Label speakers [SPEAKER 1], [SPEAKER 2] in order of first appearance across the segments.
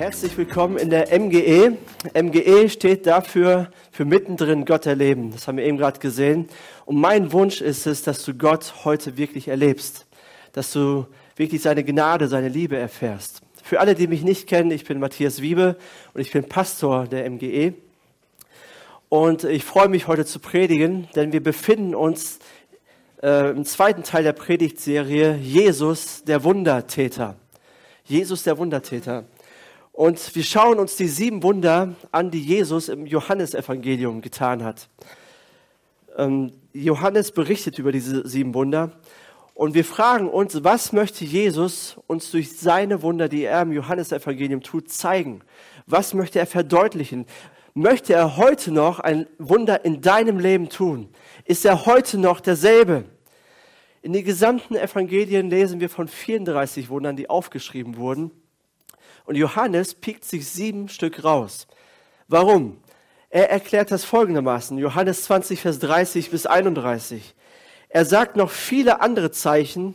[SPEAKER 1] Herzlich willkommen in der MGE. MGE steht dafür für mittendrin Gott erleben. Das haben wir eben gerade gesehen. Und mein Wunsch ist es, dass du Gott heute wirklich erlebst, dass du wirklich seine Gnade, seine Liebe erfährst. Für alle, die mich nicht kennen, ich bin Matthias Wiebe und ich bin Pastor der MGE. Und ich freue mich heute zu predigen, denn wir befinden uns äh, im zweiten Teil der Predigtserie Jesus, der Wundertäter. Jesus, der Wundertäter. Und wir schauen uns die sieben Wunder an, die Jesus im Johannesevangelium getan hat. Ähm, Johannes berichtet über diese sieben Wunder. Und wir fragen uns, was möchte Jesus uns durch seine Wunder, die er im Johannesevangelium tut, zeigen? Was möchte er verdeutlichen? Möchte er heute noch ein Wunder in deinem Leben tun? Ist er heute noch derselbe? In den gesamten Evangelien lesen wir von 34 Wundern, die aufgeschrieben wurden. Und Johannes piekt sich sieben Stück raus. Warum? Er erklärt das folgendermaßen, Johannes 20, Vers 30 bis 31. Er sagt noch viele andere Zeichen,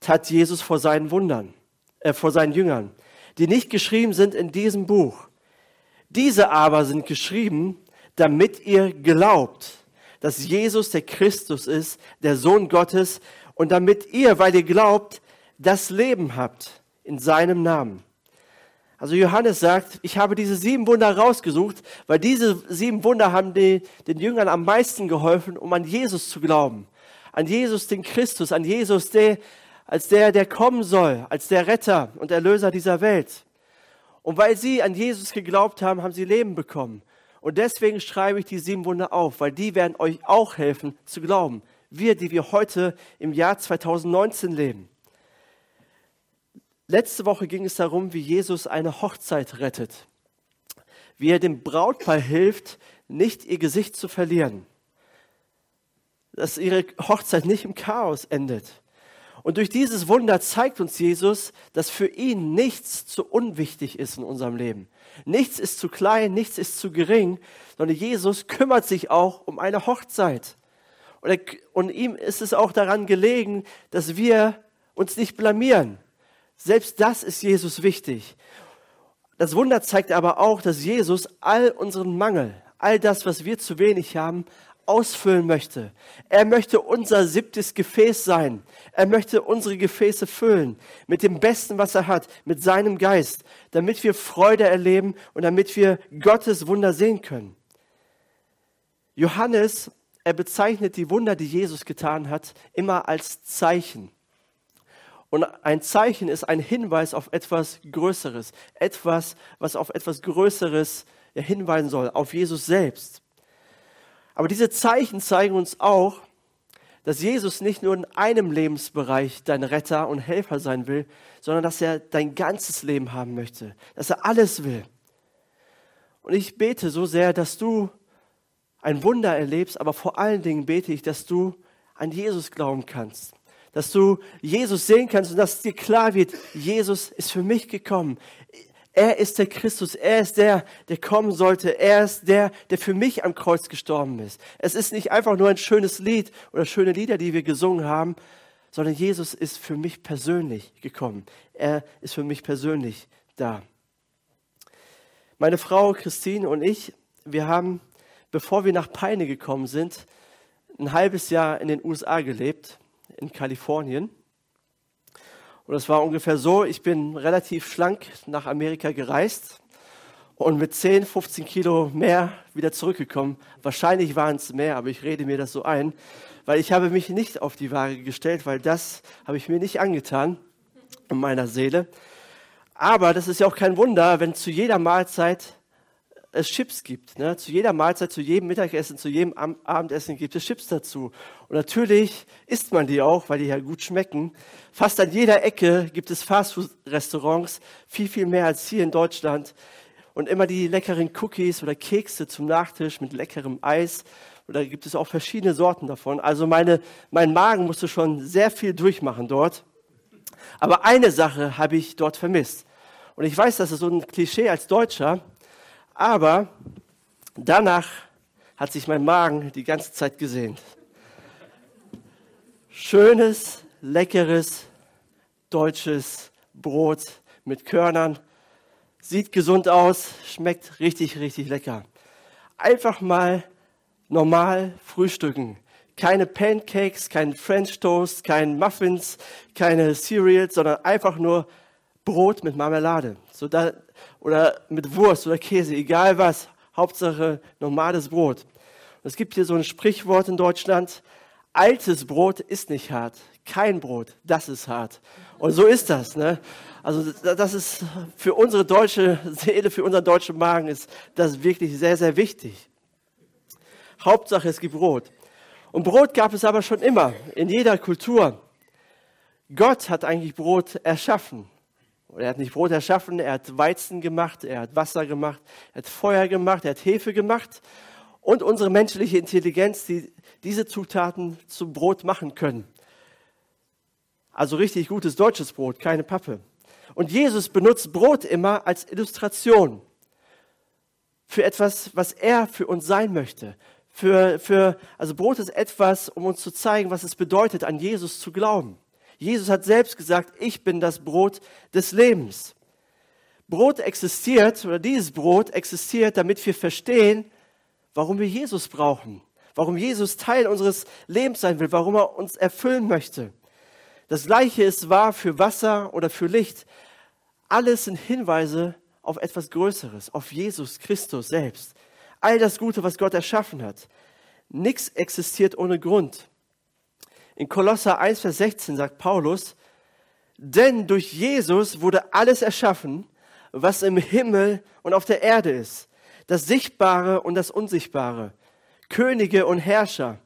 [SPEAKER 1] tat Jesus vor seinen Wundern, äh, vor seinen Jüngern, die nicht geschrieben sind in diesem Buch. Diese aber sind geschrieben, damit ihr glaubt, dass Jesus der Christus ist, der Sohn Gottes, und damit ihr, weil ihr glaubt, das Leben habt in seinem Namen. Also Johannes sagt, ich habe diese sieben Wunder rausgesucht, weil diese sieben Wunder haben die, den Jüngern am meisten geholfen, um an Jesus zu glauben. An Jesus, den Christus, an Jesus, der, als der, der kommen soll, als der Retter und Erlöser dieser Welt. Und weil sie an Jesus geglaubt haben, haben sie Leben bekommen. Und deswegen schreibe ich die sieben Wunder auf, weil die werden euch auch helfen zu glauben. Wir, die wir heute im Jahr 2019 leben. Letzte Woche ging es darum, wie Jesus eine Hochzeit rettet. Wie er dem Brautpaar hilft, nicht ihr Gesicht zu verlieren. Dass ihre Hochzeit nicht im Chaos endet. Und durch dieses Wunder zeigt uns Jesus, dass für ihn nichts zu unwichtig ist in unserem Leben. Nichts ist zu klein, nichts ist zu gering, sondern Jesus kümmert sich auch um eine Hochzeit. Und, er, und ihm ist es auch daran gelegen, dass wir uns nicht blamieren, selbst das ist Jesus wichtig. Das Wunder zeigt aber auch, dass Jesus all unseren Mangel, all das, was wir zu wenig haben, ausfüllen möchte. Er möchte unser siebtes Gefäß sein. Er möchte unsere Gefäße füllen mit dem Besten, was er hat, mit seinem Geist, damit wir Freude erleben und damit wir Gottes Wunder sehen können. Johannes, er bezeichnet die Wunder, die Jesus getan hat, immer als Zeichen. Und ein Zeichen ist ein Hinweis auf etwas Größeres, etwas, was auf etwas Größeres hinweisen soll, auf Jesus selbst. Aber diese Zeichen zeigen uns auch, dass Jesus nicht nur in einem Lebensbereich dein Retter und Helfer sein will, sondern dass er dein ganzes Leben haben möchte, dass er alles will. Und ich bete so sehr, dass du ein Wunder erlebst, aber vor allen Dingen bete ich, dass du an Jesus glauben kannst, dass du Jesus sehen kannst und dass dir klar wird, Jesus ist für mich gekommen. Er ist der Christus, er ist der, der kommen sollte, er ist der, der für mich am Kreuz gestorben ist. Es ist nicht einfach nur ein schönes Lied oder schöne Lieder, die wir gesungen haben, sondern Jesus ist für mich persönlich gekommen. Er ist für mich persönlich da. Meine Frau Christine und ich, wir haben, bevor wir nach Peine gekommen sind, ein halbes Jahr in den USA gelebt in Kalifornien. Und es war ungefähr so, ich bin relativ schlank nach Amerika gereist und mit 10, 15 Kilo mehr wieder zurückgekommen. Wahrscheinlich waren es mehr, aber ich rede mir das so ein, weil ich habe mich nicht auf die Waage gestellt, weil das habe ich mir nicht angetan in meiner Seele. Aber das ist ja auch kein Wunder, wenn zu jeder Mahlzeit es Chips gibt. Ne? Zu jeder Mahlzeit, zu jedem Mittagessen, zu jedem Abendessen gibt es Chips dazu. Und natürlich isst man die auch, weil die ja gut schmecken. Fast an jeder Ecke gibt es Fastfood-Restaurants, viel, viel mehr als hier in Deutschland. Und immer die leckeren Cookies oder Kekse zum Nachtisch mit leckerem Eis. Oder gibt es auch verschiedene Sorten davon. Also meine, mein Magen musste schon sehr viel durchmachen dort. Aber eine Sache habe ich dort vermisst. Und ich weiß, das ist so ein Klischee als Deutscher, aber danach hat sich mein Magen die ganze Zeit gesehnt. Schönes, leckeres, deutsches Brot mit Körnern. Sieht gesund aus, schmeckt richtig, richtig lecker. Einfach mal normal frühstücken. Keine Pancakes, kein French Toast, kein Muffins, keine Cereals, sondern einfach nur Brot mit Marmelade. So da, oder mit Wurst oder Käse, egal was. Hauptsache normales Brot. Und es gibt hier so ein Sprichwort in Deutschland. Altes Brot ist nicht hart. Kein Brot, das ist hart. Und so ist das. Ne? Also das ist für unsere deutsche Seele, für unseren deutschen Magen ist das wirklich sehr, sehr wichtig. Hauptsache es gibt Brot. Und Brot gab es aber schon immer, in jeder Kultur. Gott hat eigentlich Brot erschaffen. Er hat nicht Brot erschaffen, er hat Weizen gemacht, er hat Wasser gemacht, er hat Feuer gemacht, er hat Hefe gemacht und unsere menschliche Intelligenz, die diese Zutaten zum Brot machen können. Also richtig gutes deutsches Brot, keine Pappe. Und Jesus benutzt Brot immer als Illustration für etwas, was er für uns sein möchte. Für, für, also Brot ist etwas, um uns zu zeigen, was es bedeutet, an Jesus zu glauben. Jesus hat selbst gesagt, ich bin das Brot des Lebens. Brot existiert, oder dieses Brot existiert, damit wir verstehen, warum wir Jesus brauchen, warum Jesus Teil unseres Lebens sein will, warum er uns erfüllen möchte. Das gleiche ist wahr für Wasser oder für Licht. Alles sind Hinweise auf etwas Größeres, auf Jesus Christus selbst. All das Gute, was Gott erschaffen hat. Nichts existiert ohne Grund. In Kolosser 1, Vers 16 sagt Paulus, denn durch Jesus wurde alles erschaffen, was im Himmel und auf der Erde ist, das Sichtbare und das Unsichtbare, Könige und Herrscher,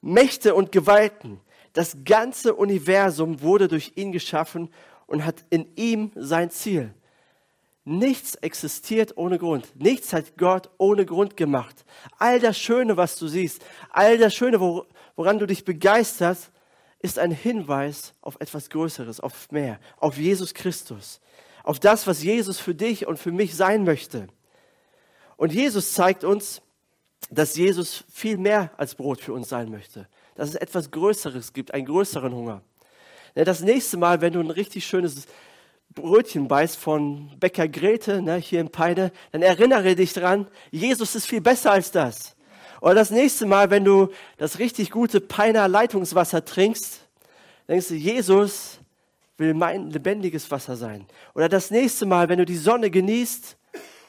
[SPEAKER 1] Mächte und Gewalten. Das ganze Universum wurde durch ihn geschaffen und hat in ihm sein Ziel. Nichts existiert ohne Grund. Nichts hat Gott ohne Grund gemacht. All das Schöne, was du siehst, all das Schöne, woran du dich begeisterst, ist ein Hinweis auf etwas Größeres, auf mehr, auf Jesus Christus, auf das, was Jesus für dich und für mich sein möchte. Und Jesus zeigt uns, dass Jesus viel mehr als Brot für uns sein möchte, dass es etwas Größeres gibt, einen größeren Hunger. Das nächste Mal, wenn du ein richtig schönes Brötchen beißt von Bäcker Grete ne, hier in Peine, dann erinnere dich dran, Jesus ist viel besser als das. Oder das nächste Mal, wenn du das richtig gute Peiner Leitungswasser trinkst, denkst du, Jesus will mein lebendiges Wasser sein. Oder das nächste Mal, wenn du die Sonne genießt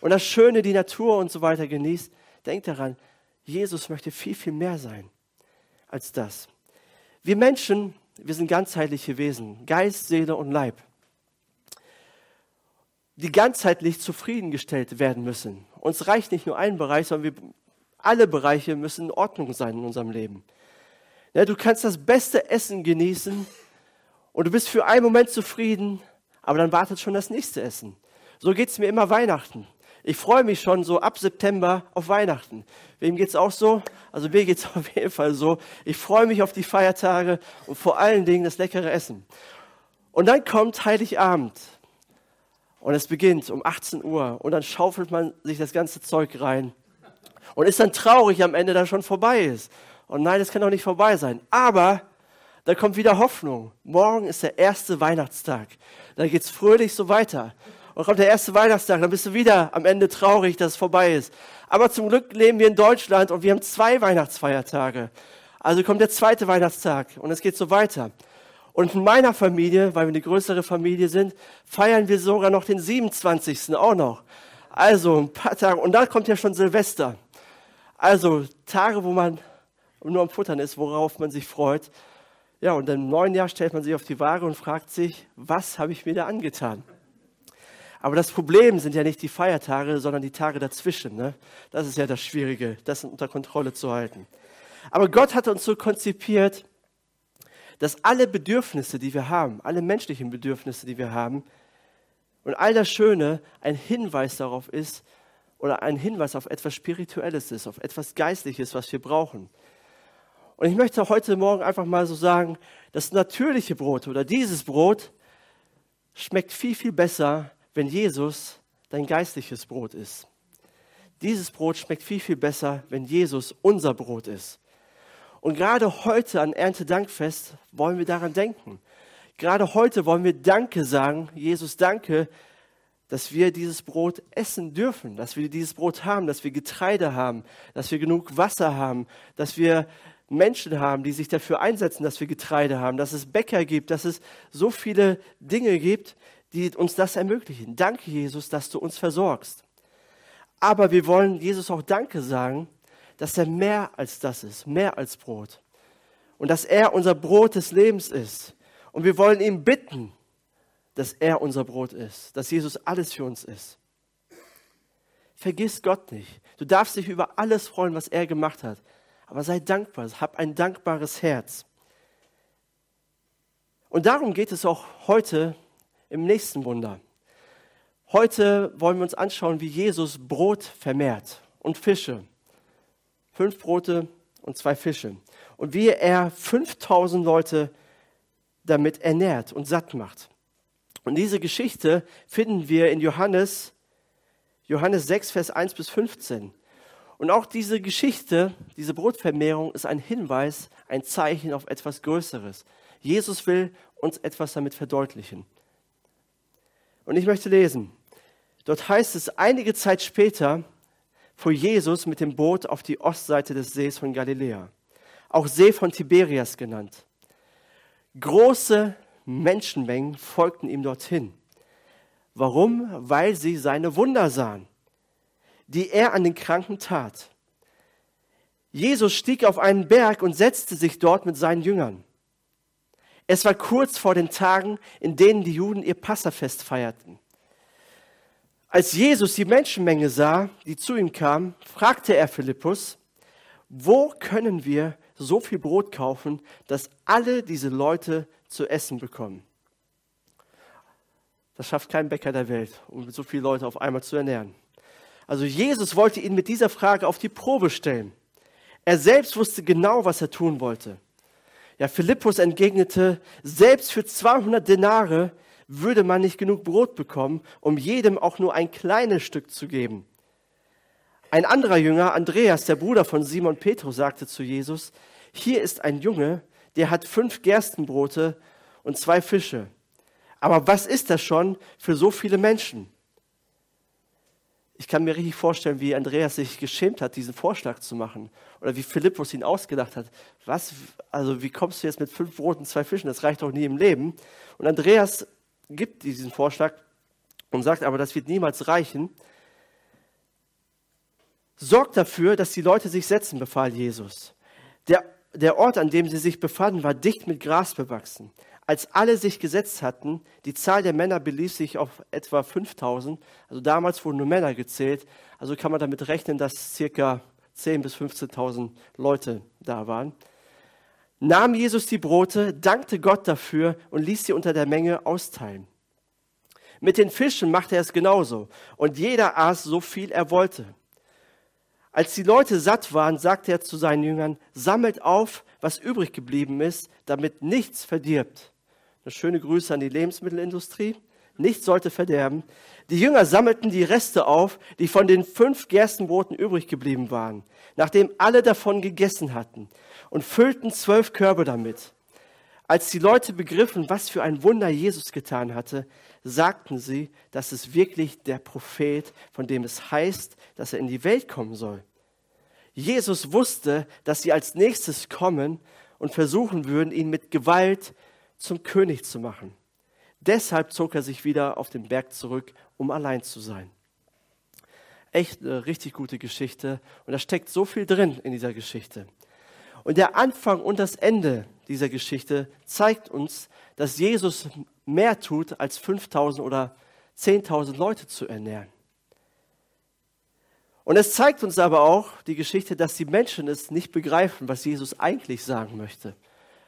[SPEAKER 1] und das Schöne, die Natur und so weiter genießt, denk daran, Jesus möchte viel, viel mehr sein als das. Wir Menschen, wir sind ganzheitliche Wesen, Geist, Seele und Leib, die ganzheitlich zufriedengestellt werden müssen. Uns reicht nicht nur ein Bereich, sondern wir alle Bereiche müssen in Ordnung sein in unserem Leben. Ja, du kannst das beste Essen genießen und du bist für einen Moment zufrieden, aber dann wartet schon das nächste Essen. So geht es mir immer Weihnachten. Ich freue mich schon so ab September auf Weihnachten. Wem geht es auch so? Also mir geht es auf jeden Fall so. Ich freue mich auf die Feiertage und vor allen Dingen das leckere Essen. Und dann kommt Heiligabend. Und es beginnt um 18 Uhr und dann schaufelt man sich das ganze Zeug rein und ist dann traurig am Ende, dass schon vorbei ist. Und nein, es kann doch nicht vorbei sein. Aber da kommt wieder Hoffnung. Morgen ist der erste Weihnachtstag. Da geht's fröhlich so weiter. Und kommt der erste Weihnachtstag, dann bist du wieder am Ende traurig, dass es vorbei ist. Aber zum Glück leben wir in Deutschland und wir haben zwei Weihnachtsfeiertage. Also kommt der zweite Weihnachtstag und es geht so weiter. Und in meiner Familie, weil wir eine größere Familie sind, feiern wir sogar noch den 27. auch noch. Also ein paar Tage. Und dann kommt ja schon Silvester. Also Tage, wo man nur am Futtern ist, worauf man sich freut. Ja, und im neuen Jahr stellt man sich auf die Waage und fragt sich, was habe ich mir da angetan? Aber das Problem sind ja nicht die Feiertage, sondern die Tage dazwischen. Ne? Das ist ja das Schwierige, das unter Kontrolle zu halten. Aber Gott hat uns so konzipiert, dass alle Bedürfnisse, die wir haben, alle menschlichen Bedürfnisse, die wir haben, und all das Schöne ein Hinweis darauf ist oder ein Hinweis auf etwas Spirituelles ist, auf etwas Geistliches, was wir brauchen. Und ich möchte heute Morgen einfach mal so sagen, das natürliche Brot oder dieses Brot schmeckt viel, viel besser, wenn Jesus dein geistliches Brot ist. Dieses Brot schmeckt viel, viel besser, wenn Jesus unser Brot ist. Und gerade heute an Erntedankfest wollen wir daran denken. Gerade heute wollen wir Danke sagen. Jesus, danke, dass wir dieses Brot essen dürfen, dass wir dieses Brot haben, dass wir Getreide haben, dass wir genug Wasser haben, dass wir Menschen haben, die sich dafür einsetzen, dass wir Getreide haben, dass es Bäcker gibt, dass es so viele Dinge gibt, die uns das ermöglichen. Danke, Jesus, dass du uns versorgst. Aber wir wollen Jesus auch Danke sagen, dass er mehr als das ist, mehr als Brot. Und dass er unser Brot des Lebens ist. Und wir wollen ihn bitten, dass er unser Brot ist, dass Jesus alles für uns ist. Vergiss Gott nicht. Du darfst dich über alles freuen, was er gemacht hat. Aber sei dankbar, hab ein dankbares Herz. Und darum geht es auch heute im nächsten Wunder. Heute wollen wir uns anschauen, wie Jesus Brot vermehrt und Fische fünf Brote und zwei Fische. Und wie er 5000 Leute damit ernährt und satt macht. Und diese Geschichte finden wir in Johannes, Johannes 6, Vers 1 bis 15. Und auch diese Geschichte, diese Brotvermehrung ist ein Hinweis, ein Zeichen auf etwas Größeres. Jesus will uns etwas damit verdeutlichen. Und ich möchte lesen. Dort heißt es, einige Zeit später fuhr Jesus mit dem Boot auf die Ostseite des Sees von Galiläa, auch See von Tiberias genannt. Große Menschenmengen folgten ihm dorthin. Warum? Weil sie seine Wunder sahen, die er an den Kranken tat. Jesus stieg auf einen Berg und setzte sich dort mit seinen Jüngern. Es war kurz vor den Tagen, in denen die Juden ihr Passafest feierten. Als Jesus die Menschenmenge sah, die zu ihm kam, fragte er Philippus, wo können wir so viel Brot kaufen, dass alle diese Leute zu essen bekommen? Das schafft kein Bäcker der Welt, um so viele Leute auf einmal zu ernähren. Also Jesus wollte ihn mit dieser Frage auf die Probe stellen. Er selbst wusste genau, was er tun wollte. Ja, Philippus entgegnete, selbst für 200 Denare würde man nicht genug Brot bekommen, um jedem auch nur ein kleines Stück zu geben. Ein anderer Jünger, Andreas, der Bruder von Simon Petrus, sagte zu Jesus, hier ist ein Junge, der hat fünf Gerstenbrote und zwei Fische. Aber was ist das schon für so viele Menschen? Ich kann mir richtig vorstellen, wie Andreas sich geschämt hat, diesen Vorschlag zu machen. Oder wie Philippus ihn ausgedacht hat. Was, also wie kommst du jetzt mit fünf Broten und zwei Fischen? Das reicht doch nie im Leben. Und Andreas gibt diesen Vorschlag und sagt aber, das wird niemals reichen. Sorgt dafür, dass die Leute sich setzen, befahl Jesus. Der, der Ort, an dem sie sich befanden, war dicht mit Gras bewachsen. Als alle sich gesetzt hatten, die Zahl der Männer belief sich auf etwa 5000, also damals wurden nur Männer gezählt, also kann man damit rechnen, dass circa 10.000 bis 15.000 Leute da waren nahm Jesus die Brote, dankte Gott dafür und ließ sie unter der Menge austeilen. Mit den Fischen machte er es genauso und jeder aß so viel er wollte. Als die Leute satt waren, sagte er zu seinen Jüngern, sammelt auf, was übrig geblieben ist, damit nichts verdirbt. Eine schöne Grüße an die Lebensmittelindustrie. Nichts sollte verderben. Die Jünger sammelten die Reste auf, die von den fünf Gerstenbroten übrig geblieben waren, nachdem alle davon gegessen hatten und füllten zwölf Körbe damit. Als die Leute begriffen, was für ein Wunder Jesus getan hatte, sagten sie, dass es wirklich der Prophet, von dem es heißt, dass er in die Welt kommen soll. Jesus wusste, dass sie als nächstes kommen und versuchen würden, ihn mit Gewalt zum König zu machen. Deshalb zog er sich wieder auf den Berg zurück, um allein zu sein. Echt eine richtig gute Geschichte und da steckt so viel drin in dieser Geschichte. Und der Anfang und das Ende dieser Geschichte zeigt uns, dass Jesus mehr tut als 5000 oder 10.000 Leute zu ernähren. Und es zeigt uns aber auch die Geschichte, dass die Menschen es nicht begreifen, was Jesus eigentlich sagen möchte.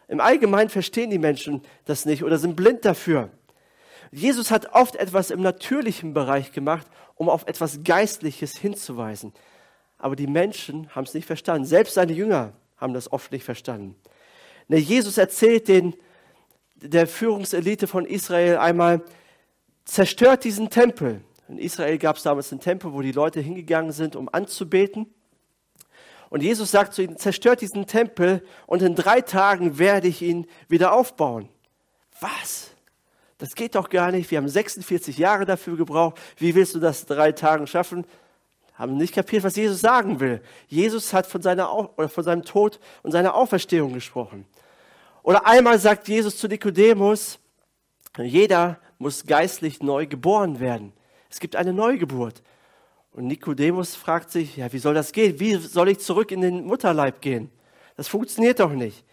[SPEAKER 1] Im Allgemeinen verstehen die Menschen das nicht oder sind blind dafür. Jesus hat oft etwas im natürlichen Bereich gemacht, um auf etwas Geistliches hinzuweisen. Aber die Menschen haben es nicht verstanden. Selbst seine Jünger haben das oft nicht verstanden. Ne, Jesus erzählt den, der Führungselite von Israel einmal, zerstört diesen Tempel. In Israel gab es damals einen Tempel, wo die Leute hingegangen sind, um anzubeten. Und Jesus sagt zu ihnen, zerstört diesen Tempel und in drei Tagen werde ich ihn wieder aufbauen. Was? Das geht doch gar nicht. Wir haben 46 Jahre dafür gebraucht. Wie willst du das in drei Tagen schaffen? Haben nicht kapiert, was Jesus sagen will. Jesus hat von, seiner, von seinem Tod und seiner Auferstehung gesprochen. Oder einmal sagt Jesus zu Nikodemus, jeder muss geistlich neu geboren werden. Es gibt eine Neugeburt. Und Nikodemus fragt sich, ja, wie soll das gehen? Wie soll ich zurück in den Mutterleib gehen? Das funktioniert doch nicht.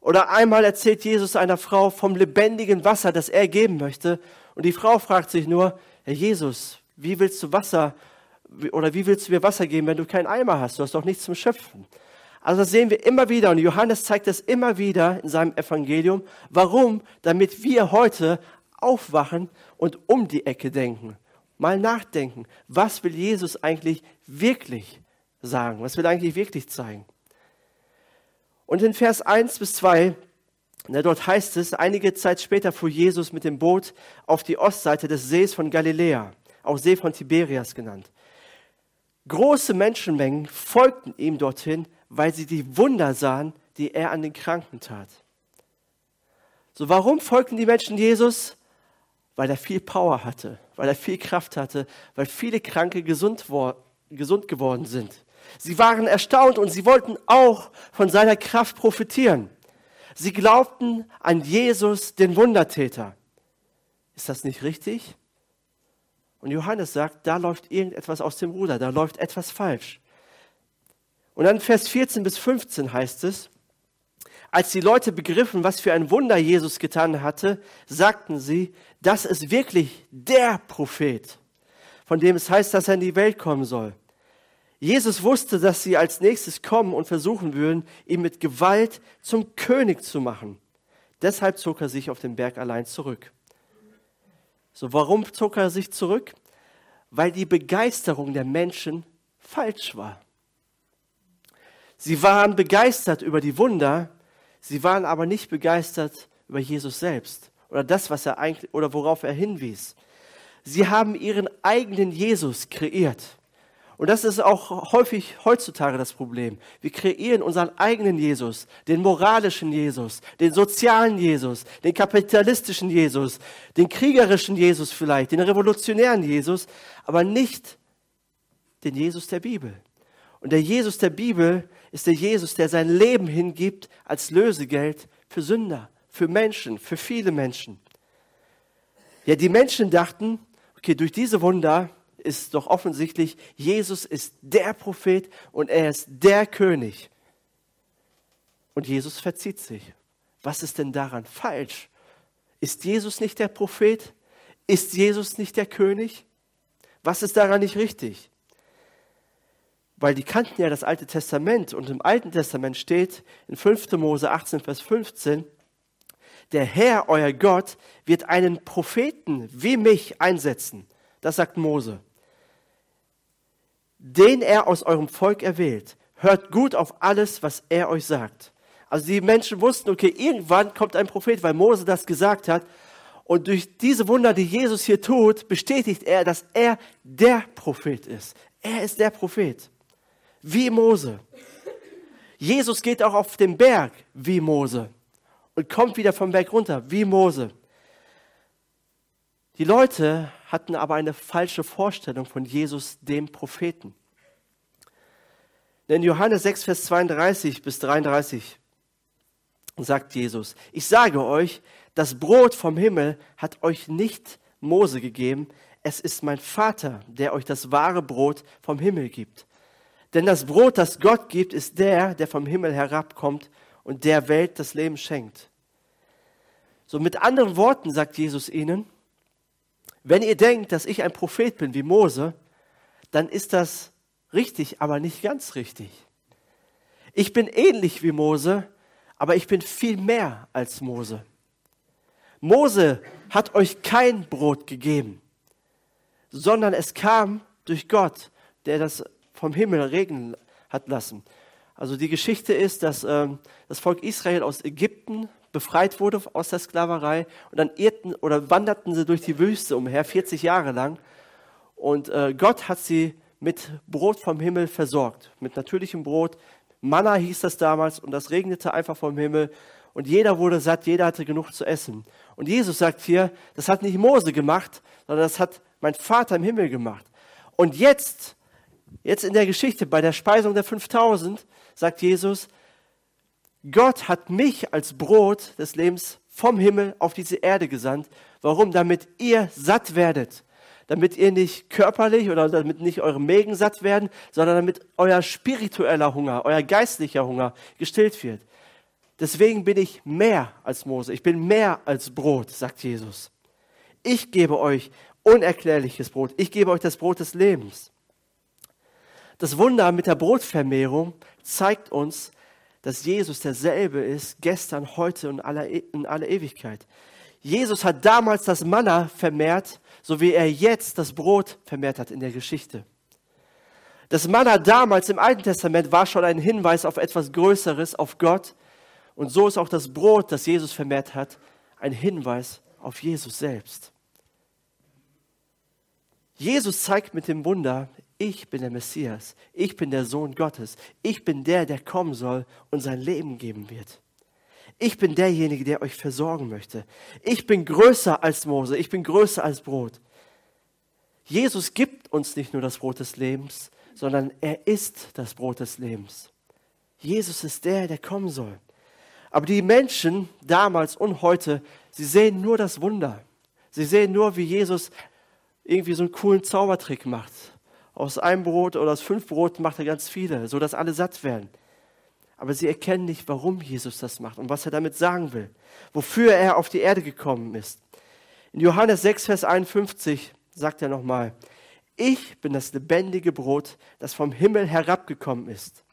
[SPEAKER 1] Oder einmal erzählt Jesus einer Frau vom lebendigen Wasser, das er geben möchte. Und die Frau fragt sich nur, Herr Jesus, wie willst du Wasser oder wie willst du mir Wasser geben, wenn du keinen Eimer hast? Du hast doch nichts zum Schöpfen. Also das sehen wir immer wieder und Johannes zeigt das immer wieder in seinem Evangelium. Warum? Damit wir heute aufwachen und um die Ecke denken mal nachdenken, was will Jesus eigentlich wirklich sagen? Was will er eigentlich wirklich zeigen? Und in Vers 1 bis 2, na, dort heißt es, einige Zeit später fuhr Jesus mit dem Boot auf die Ostseite des Sees von Galiläa, auch See von Tiberias genannt. Große Menschenmengen folgten ihm dorthin, weil sie die Wunder sahen, die er an den Kranken tat. So, warum folgten die Menschen Jesus? Weil er viel Power hatte, weil er viel Kraft hatte, weil viele Kranke gesund, gesund geworden sind. Sie waren erstaunt und sie wollten auch von seiner Kraft profitieren. Sie glaubten an Jesus, den Wundertäter. Ist das nicht richtig? Und Johannes sagt, da läuft irgendetwas aus dem Ruder, da läuft etwas falsch. Und dann Vers 14 bis 15 heißt es, als die Leute begriffen, was für ein Wunder Jesus getan hatte, sagten sie, das ist wirklich der Prophet, von dem es heißt, dass er in die Welt kommen soll. Jesus wusste, dass sie als nächstes kommen und versuchen würden, ihn mit Gewalt zum König zu machen. Deshalb zog er sich auf den Berg allein zurück. So, warum zog er sich zurück? Weil die Begeisterung der Menschen falsch war. Sie waren begeistert über die Wunder, Sie waren aber nicht begeistert über Jesus selbst oder das, was er eigentlich oder worauf er hinwies. Sie haben ihren eigenen Jesus kreiert. Und das ist auch häufig heutzutage das Problem. Wir kreieren unseren eigenen Jesus, den moralischen Jesus, den sozialen Jesus, den kapitalistischen Jesus, den kriegerischen Jesus vielleicht, den revolutionären Jesus, aber nicht den Jesus der Bibel. Und der Jesus der Bibel ist der Jesus, der sein Leben hingibt als Lösegeld für Sünder, für Menschen, für viele Menschen. Ja, die Menschen dachten, okay, durch diese Wunder ist doch offensichtlich, Jesus ist der Prophet und er ist der König. Und Jesus verzieht sich. Was ist denn daran falsch? Ist Jesus nicht der Prophet? Ist Jesus nicht der König? Was ist daran nicht richtig? Weil die kannten ja das Alte Testament und im Alten Testament steht in 5. Mose 18, Vers 15, der Herr, euer Gott, wird einen Propheten wie mich einsetzen. Das sagt Mose. Den er aus eurem Volk erwählt. Hört gut auf alles, was er euch sagt. Also die Menschen wussten, okay, irgendwann kommt ein Prophet, weil Mose das gesagt hat. Und durch diese Wunder, die Jesus hier tut, bestätigt er, dass er der Prophet ist. Er ist der Prophet wie Mose. Jesus geht auch auf den Berg wie Mose und kommt wieder vom Berg runter wie Mose. Die Leute hatten aber eine falsche Vorstellung von Jesus, dem Propheten. Denn Johannes 6, Vers 32 bis 33 sagt Jesus, ich sage euch, das Brot vom Himmel hat euch nicht Mose gegeben, es ist mein Vater, der euch das wahre Brot vom Himmel gibt. Denn das Brot, das Gott gibt, ist der, der vom Himmel herabkommt und der Welt das Leben schenkt. So mit anderen Worten sagt Jesus ihnen, Wenn ihr denkt, dass ich ein Prophet bin wie Mose, dann ist das richtig, aber nicht ganz richtig. Ich bin ähnlich wie Mose, aber ich bin viel mehr als Mose. Mose hat euch kein Brot gegeben, sondern es kam durch Gott, der das vom Himmel regnen hat lassen. Also die Geschichte ist, dass ähm, das Volk Israel aus Ägypten befreit wurde aus der Sklaverei und dann irrten oder wanderten sie durch die Wüste umher, 40 Jahre lang. Und äh, Gott hat sie mit Brot vom Himmel versorgt, mit natürlichem Brot. Manna hieß das damals und das regnete einfach vom Himmel und jeder wurde satt, jeder hatte genug zu essen. Und Jesus sagt hier, das hat nicht Mose gemacht, sondern das hat mein Vater im Himmel gemacht. Und jetzt, jetzt in der Geschichte, bei der Speisung der 5000, sagt Jesus, Gott hat mich als Brot des Lebens vom Himmel auf diese Erde gesandt. Warum? Damit ihr satt werdet. Damit ihr nicht körperlich oder damit nicht eure Mägen satt werden, sondern damit euer spiritueller Hunger, euer geistlicher Hunger gestillt wird. Deswegen bin ich mehr als Mose. Ich bin mehr als Brot, sagt Jesus. Ich gebe euch unerklärliches Brot. Ich gebe euch das Brot des Lebens. Das Wunder mit der Brotvermehrung zeigt uns, dass Jesus derselbe ist, gestern, heute und e-, in aller Ewigkeit. Jesus hat damals das Manna vermehrt, so wie er jetzt das Brot vermehrt hat in der Geschichte. Das Manna damals im Alten Testament war schon ein Hinweis auf etwas Größeres, auf Gott. Und so ist auch das Brot, das Jesus vermehrt hat, ein Hinweis auf Jesus selbst. Jesus zeigt mit dem Wunder, ich bin der Messias, ich bin der Sohn Gottes, ich bin der, der kommen soll und sein Leben geben wird. Ich bin derjenige, der euch versorgen möchte. Ich bin größer als Mose, ich bin größer als Brot. Jesus gibt uns nicht nur das Brot des Lebens, sondern er ist das Brot des Lebens. Jesus ist der, der kommen soll. Aber die Menschen damals und heute, sie sehen nur das Wunder. Sie sehen nur, wie Jesus irgendwie so einen coolen Zaubertrick macht aus einem Brot oder aus fünf Broten macht er ganz viele, so dass alle satt werden. Aber sie erkennen nicht, warum Jesus das macht und was er damit sagen will, wofür er auf die Erde gekommen ist. In Johannes 6, Vers 51 sagt er nochmal, ich bin das lebendige Brot, das vom Himmel herabgekommen ist.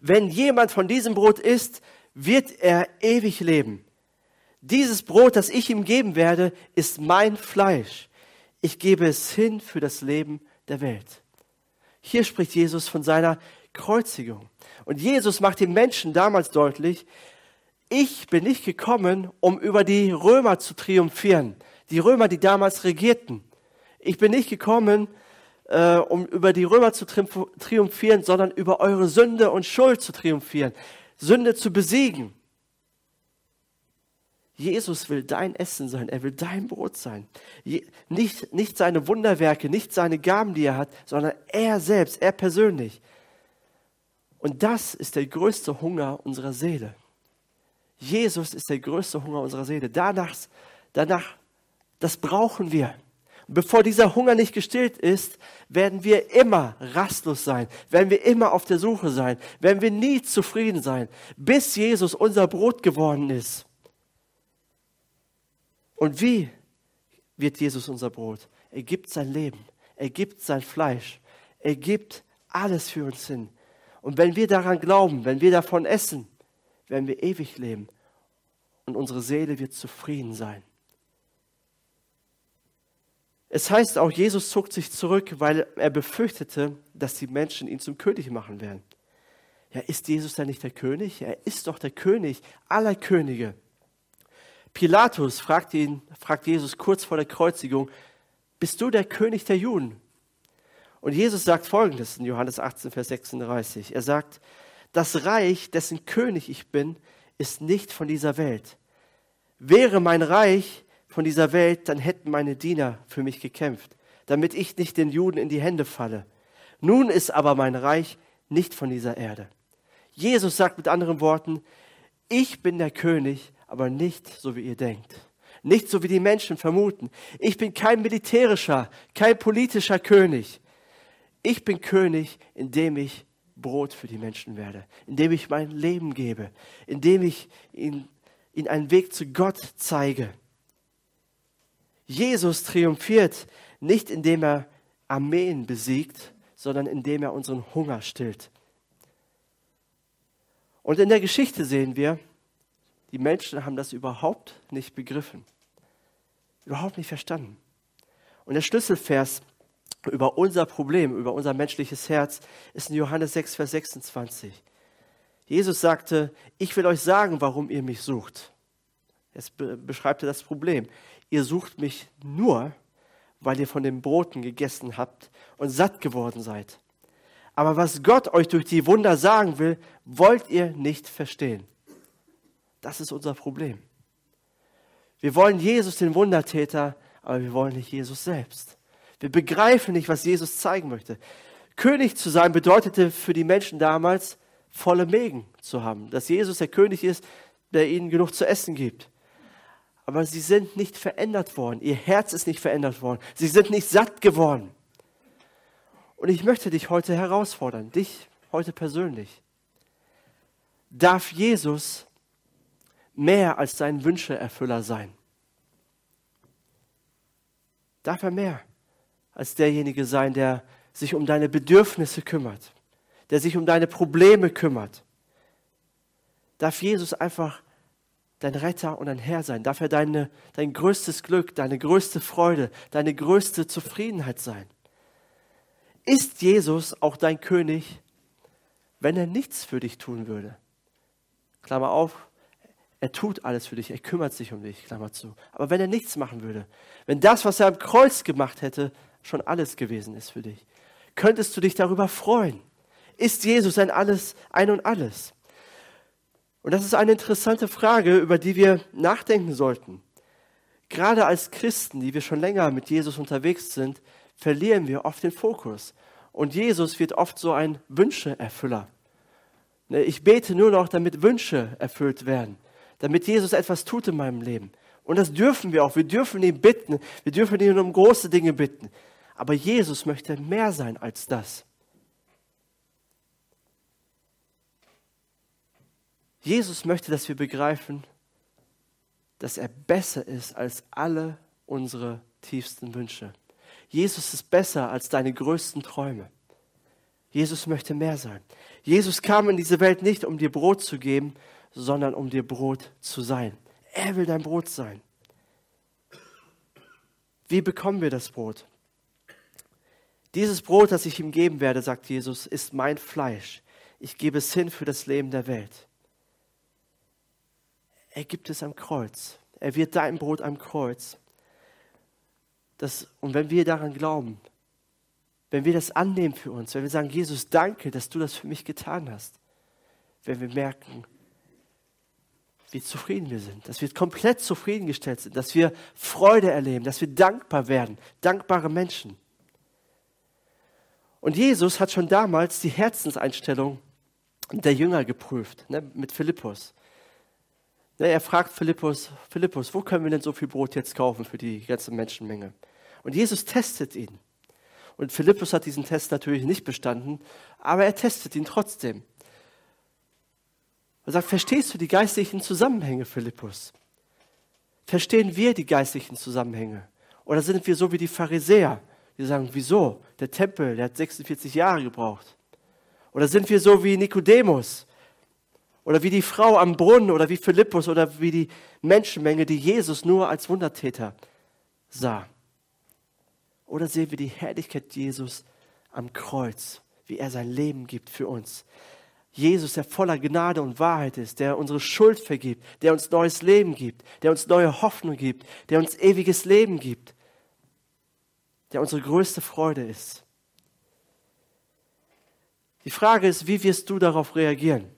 [SPEAKER 1] Wenn jemand von diesem Brot isst, wird er ewig leben. Dieses Brot, das ich ihm geben werde, ist mein Fleisch. Ich gebe es hin für das Leben der Welt. Hier spricht Jesus von seiner Kreuzigung. Und Jesus macht den Menschen damals deutlich, ich bin nicht gekommen, um über die Römer zu triumphieren. Die Römer, die damals regierten. Ich bin nicht gekommen, äh, um über die Römer zu triumphieren, sondern über eure Sünde und Schuld zu triumphieren. Sünde zu besiegen. Jesus will dein Essen sein, er will dein Brot sein. Nicht, nicht seine Wunderwerke, nicht seine Gaben, die er hat, sondern er selbst, er persönlich. Und das ist der größte Hunger unserer Seele. Jesus ist der größte Hunger unserer Seele. Danach, danach, das brauchen wir. Bevor dieser Hunger nicht gestillt ist, werden wir immer rastlos sein, werden wir immer auf der Suche sein, werden wir nie zufrieden sein, bis Jesus unser Brot geworden ist. Und wie wird Jesus unser Brot? Er gibt sein Leben, er gibt sein Fleisch, er gibt alles für uns hin. Und wenn wir daran glauben, wenn wir davon essen, werden wir ewig leben und unsere Seele wird zufrieden sein. Es heißt auch, Jesus zog sich zurück, weil er befürchtete, dass die Menschen ihn zum König machen werden. Ja, ist Jesus denn nicht der König? Er ist doch der König aller Könige. Pilatus fragt, ihn, fragt Jesus kurz vor der Kreuzigung, bist du der König der Juden? Und Jesus sagt folgendes in Johannes 18, Vers 36. Er sagt, das Reich, dessen König ich bin, ist nicht von dieser Welt. Wäre mein Reich von dieser Welt, dann hätten meine Diener für mich gekämpft, damit ich nicht den Juden in die Hände falle. Nun ist aber mein Reich nicht von dieser Erde. Jesus sagt mit anderen Worten, ich bin der König aber nicht so, wie ihr denkt. Nicht so, wie die Menschen vermuten. Ich bin kein militärischer, kein politischer König. Ich bin König, indem ich Brot für die Menschen werde, indem ich mein Leben gebe, indem ich ihnen, ihnen einen Weg zu Gott zeige. Jesus triumphiert nicht, indem er Armeen besiegt, sondern indem er unseren Hunger stillt. Und in der Geschichte sehen wir, die Menschen haben das überhaupt nicht begriffen, überhaupt nicht verstanden. Und der Schlüsselvers über unser Problem, über unser menschliches Herz, ist in Johannes 6, Vers 26. Jesus sagte, ich will euch sagen, warum ihr mich sucht. Jetzt beschreibt er das Problem. Ihr sucht mich nur, weil ihr von den Broten gegessen habt und satt geworden seid. Aber was Gott euch durch die Wunder sagen will, wollt ihr nicht verstehen. Das ist unser Problem. Wir wollen Jesus, den Wundertäter, aber wir wollen nicht Jesus selbst. Wir begreifen nicht, was Jesus zeigen möchte. König zu sein bedeutete für die Menschen damals, volle Mägen zu haben. Dass Jesus der König ist, der ihnen genug zu essen gibt. Aber sie sind nicht verändert worden. Ihr Herz ist nicht verändert worden. Sie sind nicht satt geworden. Und ich möchte dich heute herausfordern, dich heute persönlich. Darf Jesus mehr als dein Wünscheerfüller sein? Darf er mehr als derjenige sein, der sich um deine Bedürfnisse kümmert, der sich um deine Probleme kümmert? Darf Jesus einfach dein Retter und dein Herr sein? Darf er deine, dein größtes Glück, deine größte Freude, deine größte Zufriedenheit sein? Ist Jesus auch dein König, wenn er nichts für dich tun würde? Klammer auf, er tut alles für dich, er kümmert sich um dich, Klammer zu. Aber wenn er nichts machen würde, wenn das, was er am Kreuz gemacht hätte, schon alles gewesen ist für dich, könntest du dich darüber freuen? Ist Jesus ein alles, ein und alles? Und das ist eine interessante Frage, über die wir nachdenken sollten. Gerade als Christen, die wir schon länger mit Jesus unterwegs sind, verlieren wir oft den Fokus. Und Jesus wird oft so ein Wünscheerfüller. Ne, ich bete nur noch, damit Wünsche erfüllt werden, damit Jesus etwas tut in meinem Leben. Und das dürfen wir auch. Wir dürfen ihn bitten. Wir dürfen ihn um große Dinge bitten. Aber Jesus möchte mehr sein als das. Jesus möchte, dass wir begreifen, dass er besser ist als alle unsere tiefsten Wünsche. Jesus ist besser als deine größten Träume. Jesus möchte mehr sein. Jesus kam in diese Welt nicht, um dir Brot zu geben, sondern um dir Brot zu sein. Er will dein Brot sein. Wie bekommen wir das Brot? Dieses Brot, das ich ihm geben werde, sagt Jesus, ist mein Fleisch. Ich gebe es hin für das Leben der Welt. Er gibt es am Kreuz. Er wird dein Brot am Kreuz. Das, und wenn wir daran glauben, wenn wir das annehmen für uns, wenn wir sagen, Jesus, danke, dass du das für mich getan hast, wenn wir merken, wie zufrieden wir sind, dass wir komplett zufriedengestellt sind, dass wir Freude erleben, dass wir dankbar werden, dankbare Menschen. Und Jesus hat schon damals die Herzenseinstellung der Jünger geprüft, ne, mit Philippus. Ja, er fragt Philippus, Philippus, wo können wir denn so viel Brot jetzt kaufen für die ganze Menschenmenge? Und Jesus testet ihn. Und Philippus hat diesen Test natürlich nicht bestanden, aber er testet ihn trotzdem. Er sagt, verstehst du die geistlichen Zusammenhänge, Philippus? Verstehen wir die geistlichen Zusammenhänge? Oder sind wir so wie die Pharisäer, die sagen, wieso? Der Tempel, der hat 46 Jahre gebraucht. Oder sind wir so wie Nikodemus, oder wie die Frau am Brunnen oder wie Philippus oder wie die Menschenmenge, die Jesus nur als Wundertäter sah. Oder sehen wir die Herrlichkeit Jesus am Kreuz, wie er sein Leben gibt für uns. Jesus, der voller Gnade und Wahrheit ist, der unsere Schuld vergibt, der uns neues Leben gibt, der uns neue Hoffnung gibt, der uns ewiges Leben gibt, der unsere größte Freude ist. Die Frage ist, wie wirst du darauf reagieren?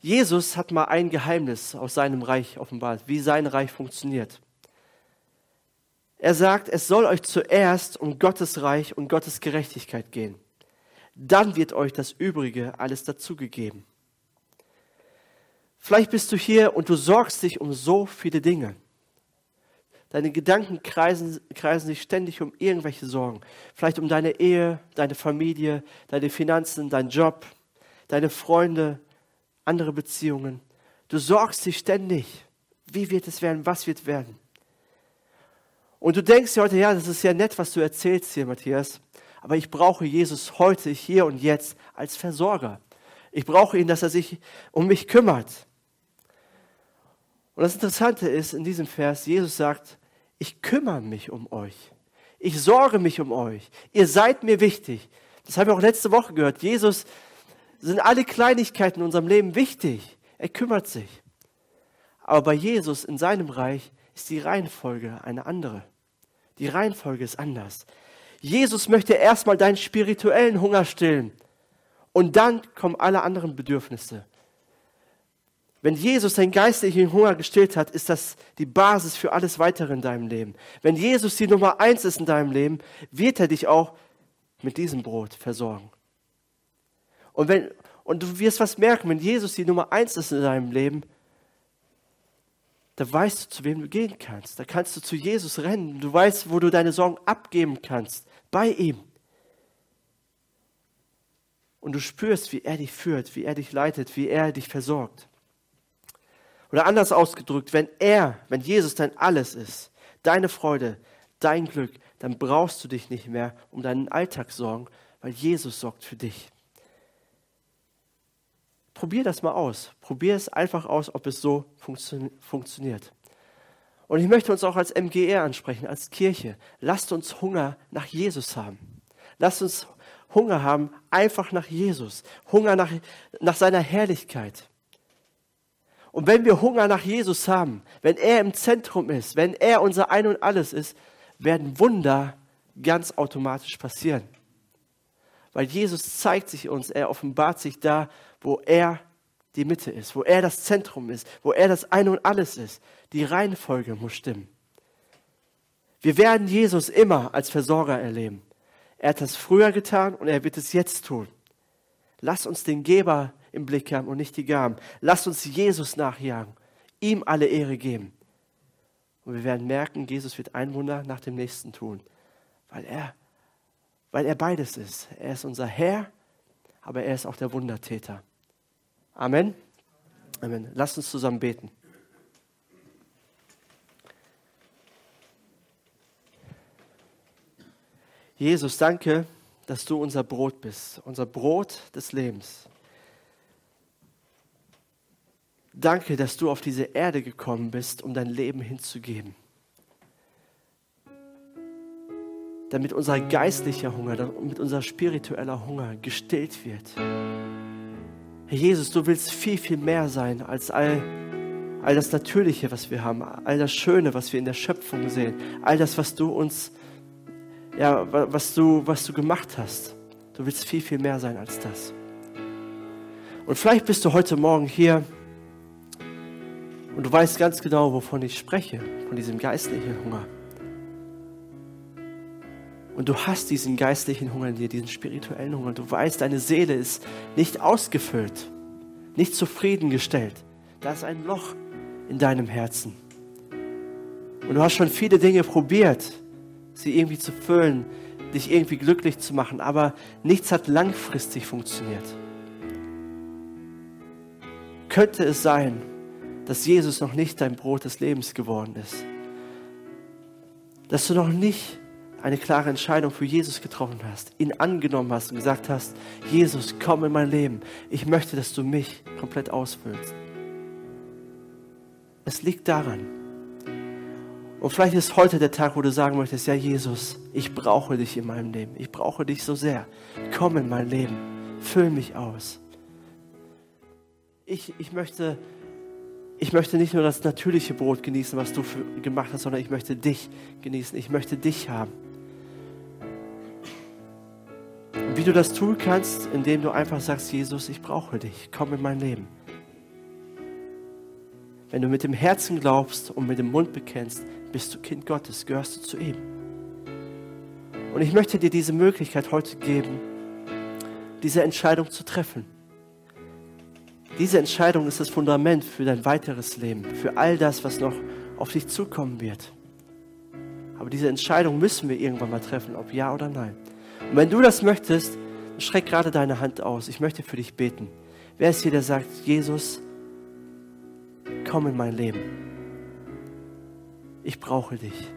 [SPEAKER 1] Jesus hat mal ein Geheimnis aus seinem Reich offenbart, wie sein Reich funktioniert. Er sagt, es soll euch zuerst um Gottes Reich und Gottes Gerechtigkeit gehen. Dann wird euch das Übrige alles dazugegeben. Vielleicht bist du hier und du sorgst dich um so viele Dinge. Deine Gedanken kreisen, kreisen sich ständig um irgendwelche Sorgen. Vielleicht um deine Ehe, deine Familie, deine Finanzen, deinen Job, deine Freunde, andere Beziehungen. Du sorgst dich ständig. Wie wird es werden? Was wird werden? Und du denkst dir heute, ja, das ist ja nett, was du erzählst hier, Matthias, aber ich brauche Jesus heute, hier und jetzt als Versorger. Ich brauche ihn, dass er sich um mich kümmert. Und das Interessante ist in diesem Vers, Jesus sagt, ich kümmere mich um euch. Ich sorge mich um euch. Ihr seid mir wichtig. Das haben wir auch letzte Woche gehört. Jesus sind alle Kleinigkeiten in unserem Leben wichtig. Er kümmert sich. Aber bei Jesus in seinem Reich ist die Reihenfolge eine andere. Die Reihenfolge ist anders. Jesus möchte erstmal deinen spirituellen Hunger stillen. Und dann kommen alle anderen Bedürfnisse. Wenn Jesus deinen geistlichen Hunger gestillt hat, ist das die Basis für alles weitere in deinem Leben. Wenn Jesus die Nummer eins ist in deinem Leben, wird er dich auch mit diesem Brot versorgen. Und, wenn, und du wirst was merken, wenn Jesus die Nummer eins ist in deinem Leben, da weißt du, zu wem du gehen kannst. Da kannst du zu Jesus rennen. Du weißt, wo du deine Sorgen abgeben kannst. Bei ihm. Und du spürst, wie er dich führt, wie er dich leitet, wie er dich versorgt. Oder anders ausgedrückt, wenn er, wenn Jesus dein Alles ist, deine Freude, dein Glück, dann brauchst du dich nicht mehr um deinen Alltag sorgen, weil Jesus sorgt für dich. Probier das mal aus. Probier es einfach aus, ob es so funktio funktioniert. Und ich möchte uns auch als MGR ansprechen, als Kirche. Lasst uns Hunger nach Jesus haben. Lasst uns Hunger haben, einfach nach Jesus. Hunger nach, nach seiner Herrlichkeit. Und wenn wir Hunger nach Jesus haben, wenn er im Zentrum ist, wenn er unser Ein und Alles ist, werden Wunder ganz automatisch passieren. Weil Jesus zeigt sich uns, er offenbart sich da, wo er die Mitte ist, wo er das Zentrum ist, wo er das Ein und Alles ist. Die Reihenfolge muss stimmen. Wir werden Jesus immer als Versorger erleben. Er hat das früher getan und er wird es jetzt tun. Lass uns den Geber im Blick haben und nicht die Gaben. Lass uns Jesus nachjagen, ihm alle Ehre geben. Und wir werden merken, Jesus wird ein Wunder nach dem nächsten tun, weil er, weil er beides ist. Er ist unser Herr, aber er ist auch der Wundertäter. Amen. Amen. Lasst uns zusammen beten. Jesus, danke, dass du unser Brot bist, unser Brot des Lebens. Danke, dass du auf diese Erde gekommen bist, um dein Leben hinzugeben. Damit unser geistlicher Hunger, damit unser spiritueller Hunger gestillt wird. Herr Jesus, du willst viel, viel mehr sein als all, all das Natürliche, was wir haben, all das Schöne, was wir in der Schöpfung sehen, all das, was du uns, ja, was du, was du gemacht hast. Du willst viel, viel mehr sein als das. Und vielleicht bist du heute Morgen hier und du weißt ganz genau, wovon ich spreche, von diesem geistlichen Hunger. Und du hast diesen geistlichen Hunger in dir, diesen spirituellen Hunger. Du weißt, deine Seele ist nicht ausgefüllt, nicht zufriedengestellt. Da ist ein Loch in deinem Herzen. Und du hast schon viele Dinge probiert, sie irgendwie zu füllen, dich irgendwie glücklich zu machen, aber nichts hat langfristig funktioniert. Könnte es sein, dass Jesus noch nicht dein Brot des Lebens geworden ist. Dass du noch nicht eine klare Entscheidung für Jesus getroffen hast, ihn angenommen hast und gesagt hast, Jesus, komm in mein Leben. Ich möchte, dass du mich komplett ausfüllst. Es liegt daran. Und vielleicht ist heute der Tag, wo du sagen möchtest, ja Jesus, ich brauche dich in meinem Leben. Ich brauche dich so sehr. Komm in mein Leben. Füll mich aus. Ich, ich möchte ich möchte nicht nur das natürliche Brot genießen, was du für, gemacht hast, sondern ich möchte dich genießen. Ich möchte dich haben. Und wie du das tun kannst, indem du einfach sagst, Jesus, ich brauche dich, komm in mein Leben. Wenn du mit dem Herzen glaubst und mit dem Mund bekennst, bist du Kind Gottes, gehörst du zu ihm. Und ich möchte dir diese Möglichkeit heute geben, diese Entscheidung zu treffen. Diese Entscheidung ist das Fundament für dein weiteres Leben, für all das, was noch auf dich zukommen wird. Aber diese Entscheidung müssen wir irgendwann mal treffen, ob ja oder nein. Und wenn du das möchtest, streck gerade deine Hand aus. Ich möchte für dich beten. Wer ist hier, der sagt, Jesus, komm in mein Leben. Ich brauche dich.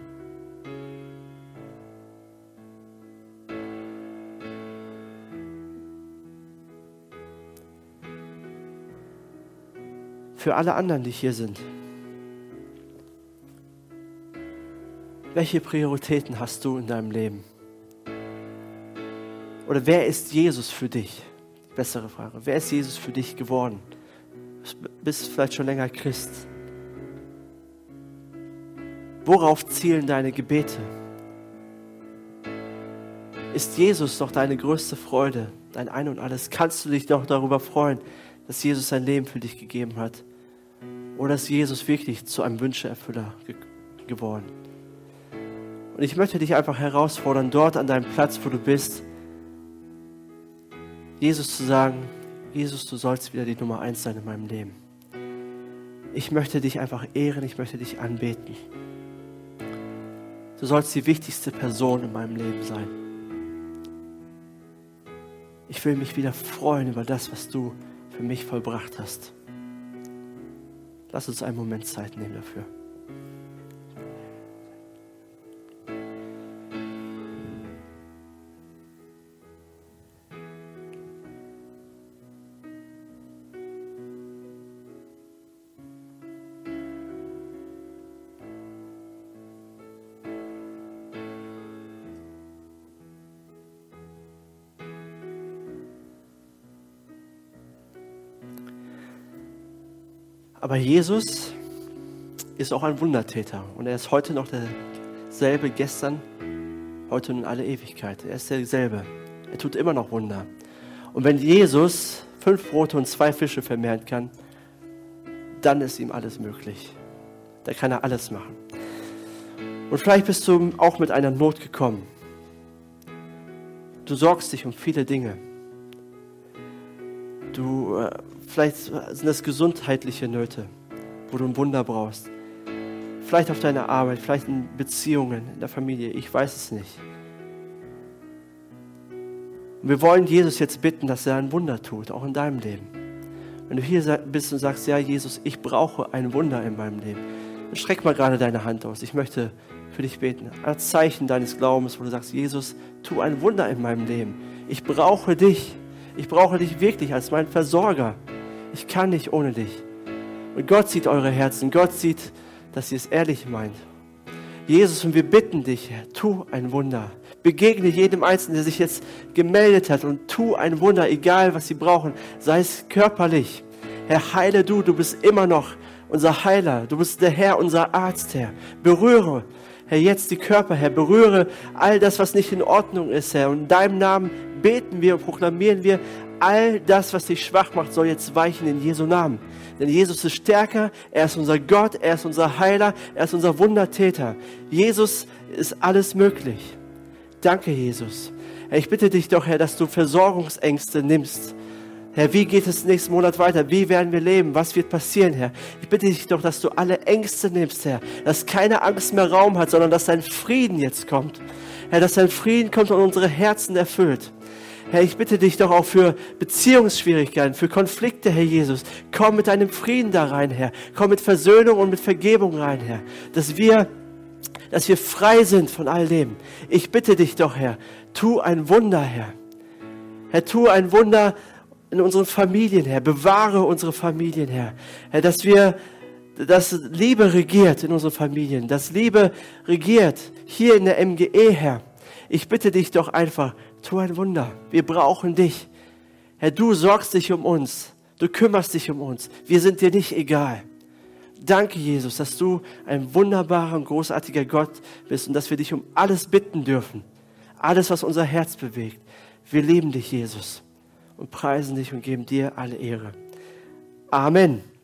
[SPEAKER 1] Für alle anderen, die hier sind, welche Prioritäten hast du in deinem Leben? Oder wer ist Jesus für dich? Bessere Frage. Wer ist Jesus für dich geworden? Du bist vielleicht schon länger Christ. Worauf zielen deine Gebete? Ist Jesus doch deine größte Freude, dein Ein und alles? Kannst du dich doch darüber freuen, dass Jesus sein Leben für dich gegeben hat? Oder ist Jesus wirklich zu einem Wünscheerfüller ge geworden? Und ich möchte dich einfach herausfordern, dort an deinem Platz, wo du bist, Jesus zu sagen, Jesus, du sollst wieder die Nummer eins sein in meinem Leben. Ich möchte dich einfach ehren, ich möchte dich anbeten. Du sollst die wichtigste Person in meinem Leben sein. Ich will mich wieder freuen über das, was du für mich vollbracht hast. Lass uns einen Moment Zeit nehmen dafür. Aber Jesus ist auch ein Wundertäter und er ist heute noch derselbe gestern, heute und in alle Ewigkeit. Er ist derselbe. Er tut immer noch Wunder. Und wenn Jesus fünf Brote und zwei Fische vermehren kann, dann ist ihm alles möglich. Da kann er alles machen. Und vielleicht bist du auch mit einer Not gekommen. Du sorgst dich um viele Dinge. Du äh, Vielleicht sind das gesundheitliche Nöte, wo du ein Wunder brauchst. Vielleicht auf deiner Arbeit, vielleicht in Beziehungen, in der Familie. Ich weiß es nicht. Und wir wollen Jesus jetzt bitten, dass er ein Wunder tut, auch in deinem Leben. Wenn du hier bist und sagst, ja, Jesus, ich brauche ein Wunder in meinem Leben, dann streck mal gerade deine Hand aus. Ich möchte für dich beten. Als Zeichen deines Glaubens, wo du sagst, Jesus, tu ein Wunder in meinem Leben. Ich brauche dich. Ich brauche dich wirklich als mein Versorger. Ich kann nicht ohne dich. Und Gott sieht eure Herzen. Gott sieht, dass ihr es ehrlich meint. Jesus, und wir bitten dich, Herr, tu ein Wunder. Begegne jedem Einzelnen, der sich jetzt gemeldet hat und tu ein Wunder, egal was sie brauchen, sei es körperlich. Herr, heile du, du bist immer noch unser Heiler. Du bist der Herr, unser Arzt, Herr. Berühre, Herr, jetzt die Körper, Herr. Berühre all das, was nicht in Ordnung ist, Herr. Und in deinem Namen beten wir und proklamieren wir all das, was dich schwach macht, soll jetzt weichen in Jesu Namen. Denn Jesus ist stärker, er ist unser Gott, er ist unser Heiler, er ist unser Wundertäter. Jesus ist alles möglich. Danke, Jesus. Ich bitte dich doch, Herr, dass du Versorgungsängste nimmst. Herr, wie geht es nächsten Monat weiter? Wie werden wir leben? Was wird passieren, Herr? Ich bitte dich doch, dass du alle Ängste nimmst, Herr. Dass keine Angst mehr Raum hat, sondern dass dein Frieden jetzt kommt. Herr, dass dein Frieden kommt und unsere Herzen erfüllt. Herr, ich bitte dich doch auch für Beziehungsschwierigkeiten, für Konflikte, Herr Jesus. Komm mit deinem Frieden da rein, Herr. Komm mit Versöhnung und mit Vergebung rein, Herr. Dass wir, dass wir frei sind von all dem. Ich bitte dich doch, Herr, tu ein Wunder, Herr. Herr, tu ein Wunder in unseren Familien, Herr. Bewahre unsere Familien, Herr. Herr, dass wir, dass Liebe regiert in unseren Familien, dass Liebe regiert hier in der MGE, Herr. Ich bitte dich doch einfach, tu ein Wunder. Wir brauchen dich. Herr, du sorgst dich um uns. Du kümmerst dich um uns. Wir sind dir nicht egal. Danke, Jesus, dass du ein wunderbarer und großartiger Gott bist und dass wir dich um alles bitten dürfen. Alles, was unser Herz bewegt. Wir lieben dich, Jesus, und preisen dich und geben dir alle Ehre. Amen.